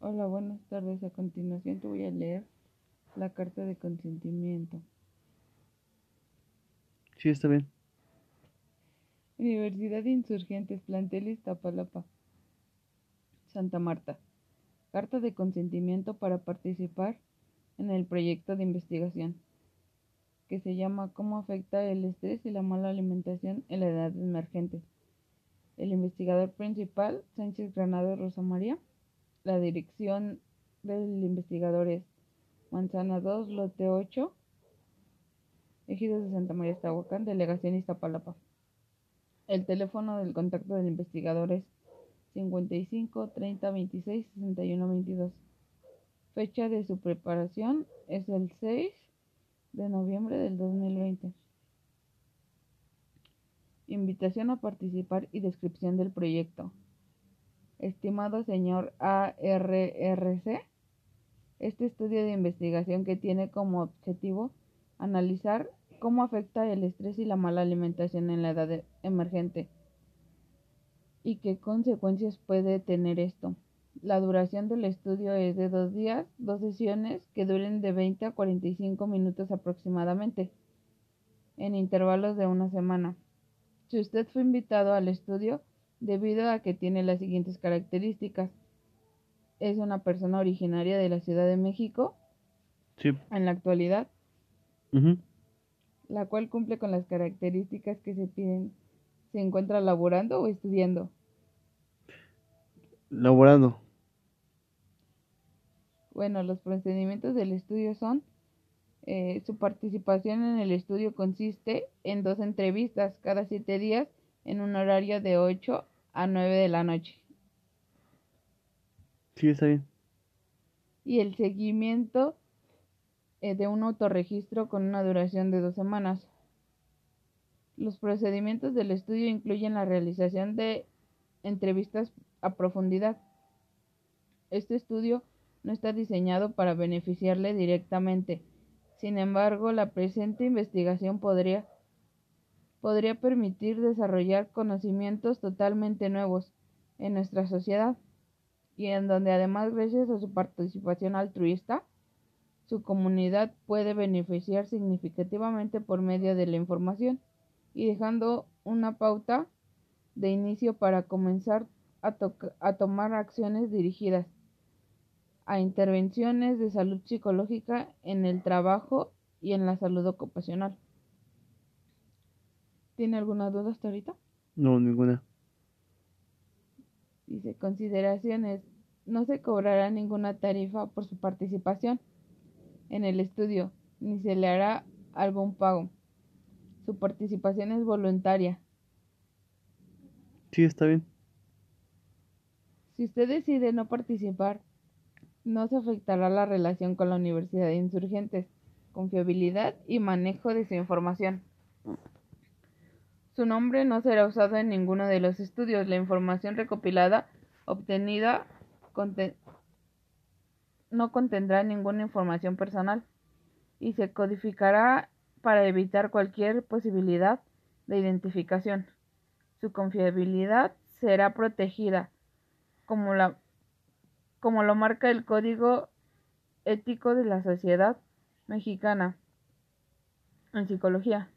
Hola, buenas tardes. A continuación te voy a leer la carta de consentimiento. Sí, está bien. Universidad de Insurgentes, plantel Iztapalapa, Santa Marta. Carta de consentimiento para participar en el proyecto de investigación que se llama ¿Cómo afecta el estrés y la mala alimentación en la edad emergente? El investigador principal, Sánchez Granado Rosa María. La dirección del investigador es Manzana 2, lote 8, Ejidos de Santa María Estahuacán, Delegación Iztapalapa. El teléfono del contacto del investigador es 55 30 26 61 22. Fecha de su preparación es el 6 de noviembre del 2020. Invitación a participar y descripción del proyecto. Estimado señor ARRC, este estudio de investigación que tiene como objetivo analizar cómo afecta el estrés y la mala alimentación en la edad emergente y qué consecuencias puede tener esto. La duración del estudio es de dos días, dos sesiones que duren de 20 a 45 minutos aproximadamente, en intervalos de una semana. Si usted fue invitado al estudio debido a que tiene las siguientes características. Es una persona originaria de la Ciudad de México Sí. en la actualidad, la cual cumple con las características que se piden. ¿Se encuentra laborando o estudiando? Laborando. Bueno, los procedimientos del estudio son, eh, su participación en el estudio consiste en dos entrevistas cada siete días en un horario de 8 a 9 de la noche. Sí, está bien. Y el seguimiento eh, de un autorregistro con una duración de dos semanas. Los procedimientos del estudio incluyen la realización de entrevistas a profundidad. Este estudio no está diseñado para beneficiarle directamente. Sin embargo, la presente investigación podría, podría permitir desarrollar conocimientos totalmente nuevos en nuestra sociedad y en donde además gracias a su participación altruista, su comunidad puede beneficiar significativamente por medio de la información y dejando una pauta de inicio para comenzar a, a tomar acciones dirigidas a intervenciones de salud psicológica en el trabajo y en la salud ocupacional. ¿Tiene alguna duda hasta ahorita? No, ninguna. Dice, consideraciones. No se cobrará ninguna tarifa por su participación en el estudio, ni se le hará algún pago. Su participación es voluntaria. Sí, está bien. Si usted decide no participar, no se afectará la relación con la Universidad de Insurgentes, confiabilidad y manejo de su información. Su nombre no será usado en ninguno de los estudios. La información recopilada obtenida no contendrá ninguna información personal y se codificará para evitar cualquier posibilidad de identificación. Su confiabilidad será protegida como, la, como lo marca el Código Ético de la Sociedad Mexicana en Psicología.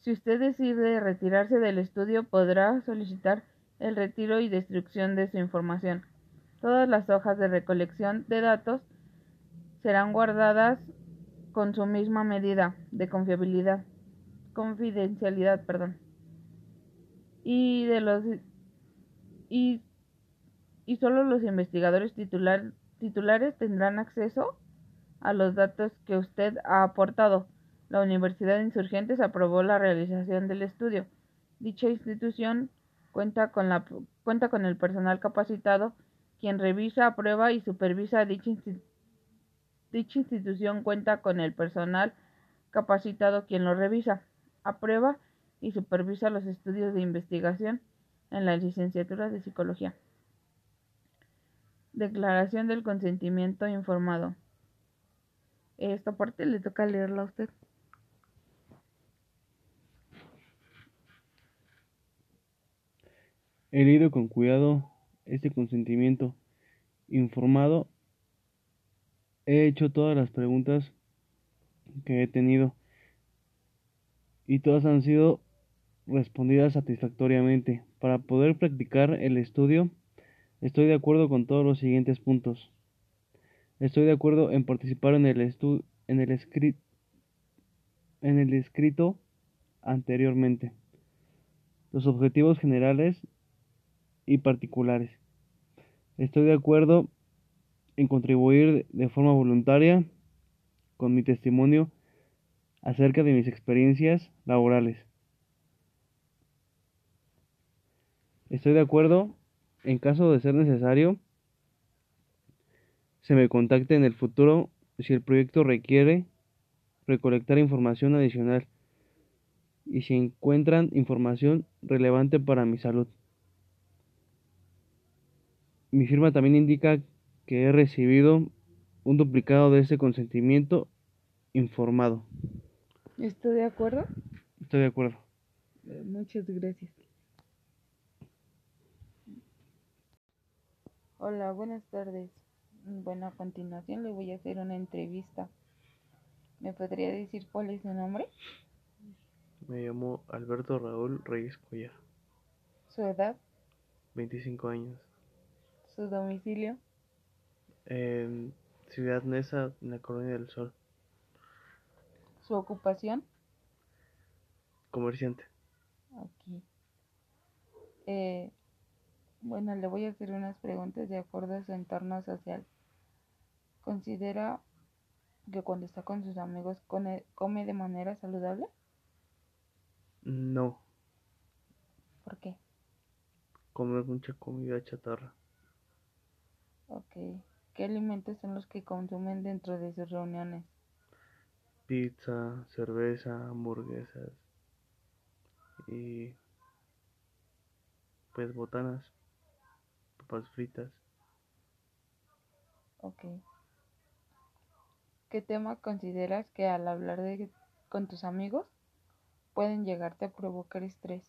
Si usted decide retirarse del estudio, podrá solicitar el retiro y destrucción de su información. Todas las hojas de recolección de datos serán guardadas con su misma medida de confiabilidad, confidencialidad, perdón. Y de los y, y solo los investigadores titular, titulares tendrán acceso a los datos que usted ha aportado. La Universidad de Insurgentes aprobó la realización del estudio. Dicha institución cuenta con, el personal capacitado quien revisa, aprueba y supervisa dicha, dicha institución cuenta con el personal capacitado quien lo revisa, aprueba y supervisa los estudios de investigación en la licenciatura de psicología. Declaración del consentimiento informado. Esta parte le toca leerla a usted. He leído con cuidado este consentimiento informado. He hecho todas las preguntas que he tenido y todas han sido respondidas satisfactoriamente. Para poder practicar el estudio, estoy de acuerdo con todos los siguientes puntos. Estoy de acuerdo en participar en el, estu en el, en el escrito anteriormente. Los objetivos generales y particulares. Estoy de acuerdo en contribuir de forma voluntaria con mi testimonio acerca de mis experiencias laborales. Estoy de acuerdo en caso de ser necesario se me contacte en el futuro si el proyecto requiere recolectar información adicional y si encuentran información relevante para mi salud. Mi firma también indica que he recibido un duplicado de ese consentimiento informado. ¿Estoy de acuerdo? Estoy de acuerdo. Eh, Muchas gracias. Hola, buenas tardes. Bueno, a continuación le voy a hacer una entrevista. ¿Me podría decir cuál es su nombre? Me llamo Alberto Raúl Reyes Cuellar, ¿Su edad? 25 años. ¿Su domicilio? En Ciudad Neza, en la Colonia del Sol. ¿Su ocupación? Comerciante. Aquí. Eh, bueno, le voy a hacer unas preguntas de acuerdo a su entorno social. ¿Considera que cuando está con sus amigos come, de manera saludable? No, ¿Por qué? comer mucha comida chatarra. Ok. ¿Qué alimentos son los que consumen dentro de sus reuniones? Pizza, cerveza, hamburguesas y pues botanas, papas fritas. Ok. ¿Qué tema consideras que al hablar de, con tus amigos pueden llegarte a provocar estrés?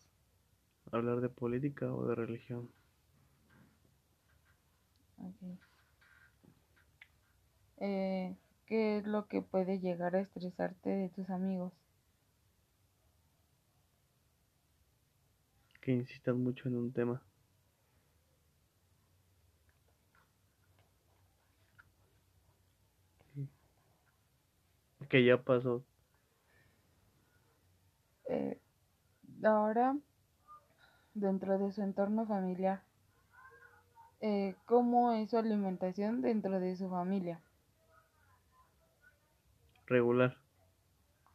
Hablar de política o de religión. Ok. Eh, ¿qué es lo que puede llegar a estresarte de tus amigos? Que insistan mucho en un tema. Que ya pasó. Eh, ahora, dentro de su entorno familiar, eh, ¿cómo es su alimentación dentro de su familia? Regular.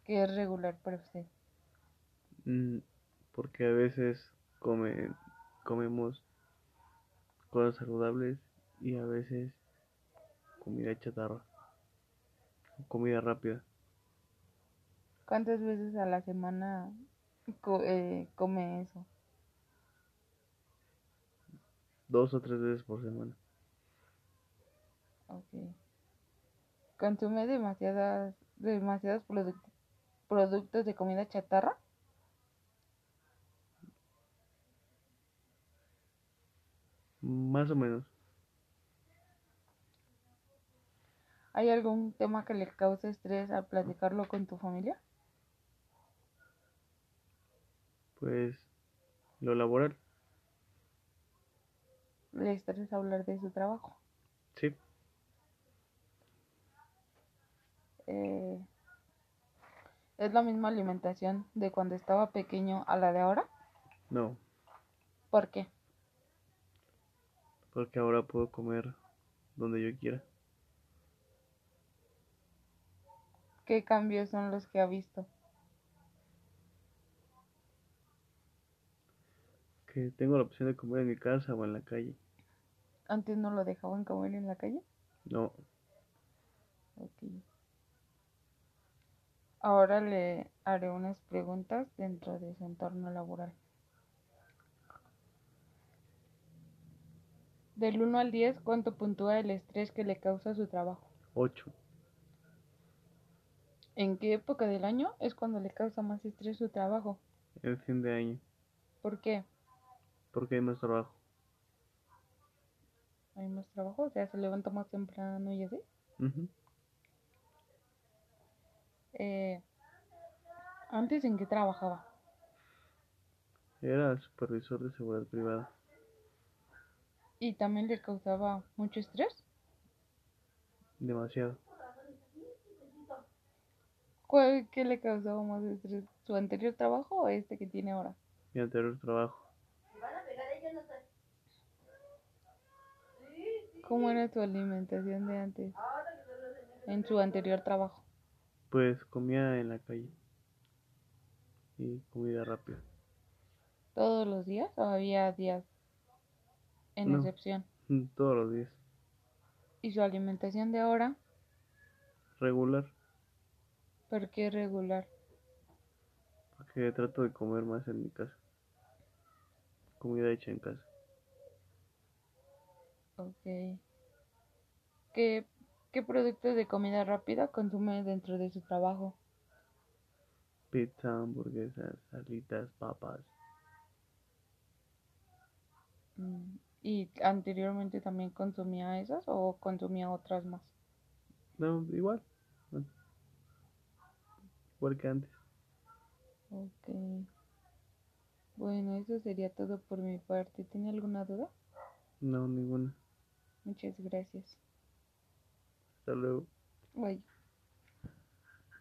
¿Qué es regular para usted? Mm, porque a veces come, comemos cosas saludables y a veces comida chatarra, comida rápida, ¿Cuántas veces a la semana co- eh, come eso? dos o tres veces por semana. Ok. ¿Consume demasiadas, demasiados produc- productos de comida chatarra? Más o menos. ¿Hay algún tema que le cause estrés al platicarlo con tu familia? Pues lo laboral, ¿Le estresa hablar de su trabajo? sí, Eh, ¿Es la misma alimentación de cuando estaba pequeño a la de ahora? no, ¿Por qué? porque ahora puedo comer donde yo quiera. ¿Qué cambios son los que ha visto? Que tengo la opción de comer en mi casa o en la calle. ¿Antes no lo dejaban comer en la calle? No, Ok. Ahora le haré unas preguntas dentro de su entorno laboral. Del 1 al 10, ¿cuánto puntúa el estrés que le causa su trabajo? 8. ¿En qué época del año es cuando le causa más estrés su trabajo? En fin de año, ¿Por qué? porque hay más trabajo. hay más trabajo, o sea, se levanta más temprano y así. Eh, antes en qué trabajaba? Era supervisor de seguridad privada. Y también le causaba mucho estrés. Demasiado. ¿Cuál, ¿Qué le causaba más estrés? ¿Su anterior trabajo o este que tiene ahora? Mi anterior trabajo. ¿Cómo era tu alimentación de antes? En su anterior trabajo. Pues comía en la calle. Y comida rápida. ¿Todos los días o había días en No. excepción? Mm, Todos los días. ¿Y su alimentación de ahora? Regular. ¿Por qué regular? Porque trato de comer más en mi casa. Comida hecha en casa. Ok. ¿Qué, qué productos de comida rápida consume dentro de su trabajo? Pizza, hamburguesas, alitas, papas. Mm, ¿Y anteriormente también consumía esas o consumía otras más? No, igual. Igual que antes. Ok. Bueno, eso sería todo por mi parte. ¿Tiene alguna duda? No, ninguna. Muchas gracias. Hasta luego. Bye.